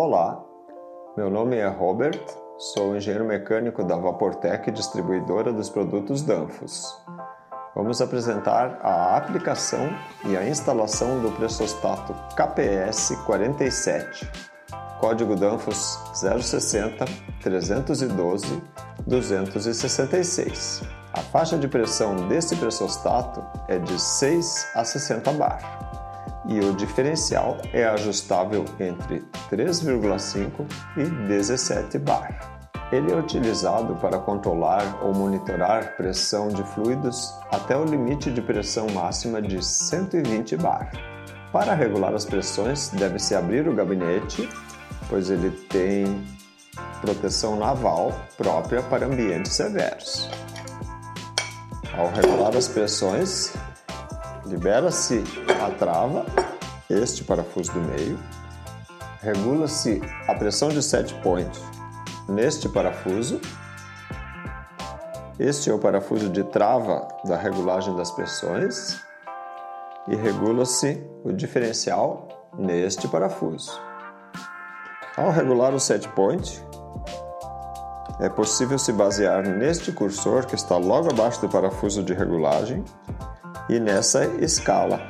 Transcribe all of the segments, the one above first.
Olá, meu nome é Robert, sou engenheiro mecânico da Vaportec, distribuidora dos produtos Danfoss. Vamos apresentar a aplicação e a instalação do pressostato KPS 47, código Danfoss 060 312 266. A faixa de pressão desse pressostato é de 6 a 60 bar e o diferencial é ajustável entre 3,5 e 17 bar. Ele é utilizado para controlar ou monitorar pressão de fluidos até o limite de pressão máxima de 120 bar. Para regular as pressões, deve-se abrir o gabinete, pois ele tem proteção naval própria para ambientes severos. Ao regular as pressões, libera-se a trava, este parafuso do meio, regula-se a pressão de set point neste parafuso. Este é o parafuso de trava da regulagem das pressões e regula-se o diferencial neste parafuso. Ao regular o set point, é possível se basear neste cursor que está logo abaixo do parafuso de regulagem e nessa escala.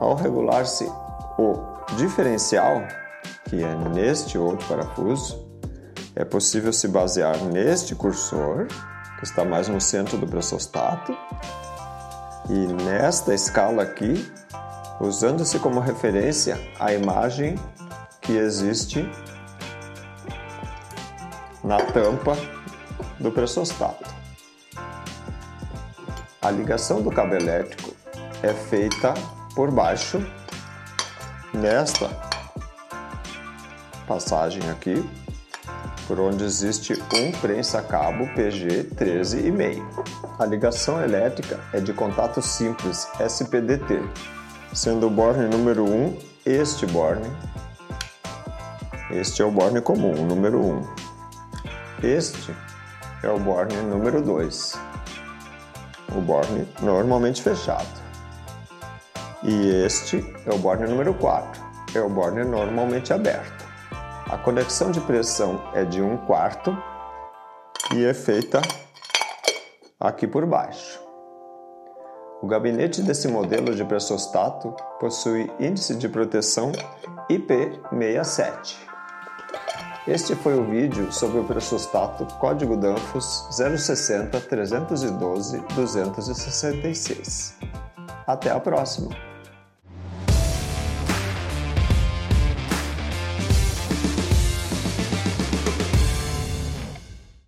Ao regular-se o diferencial, que é neste outro parafuso, é possível se basear neste cursor, que está mais no centro do pressostato, e nesta escala aqui, usando-se como referência a imagem que existe na tampa do pressostato. A ligação do cabo elétrico é feita por baixo nesta passagem aqui, por onde existe um prensa-cabo PG 13,5. A ligação elétrica é de contato simples SPDT, sendo o borne número 1 este borne. Este é o borne comum, o número 1. Este é o borne número 2 o borne normalmente fechado. E este é o borne número 4, é o borne normalmente aberto. A conexão de pressão é de 1 quarto e é feita aqui por baixo. O gabinete desse modelo de pressostato possui índice de proteção IP67. Este foi o vídeo sobre o pressostato código Danfoss 060 312 266. Até a próxima!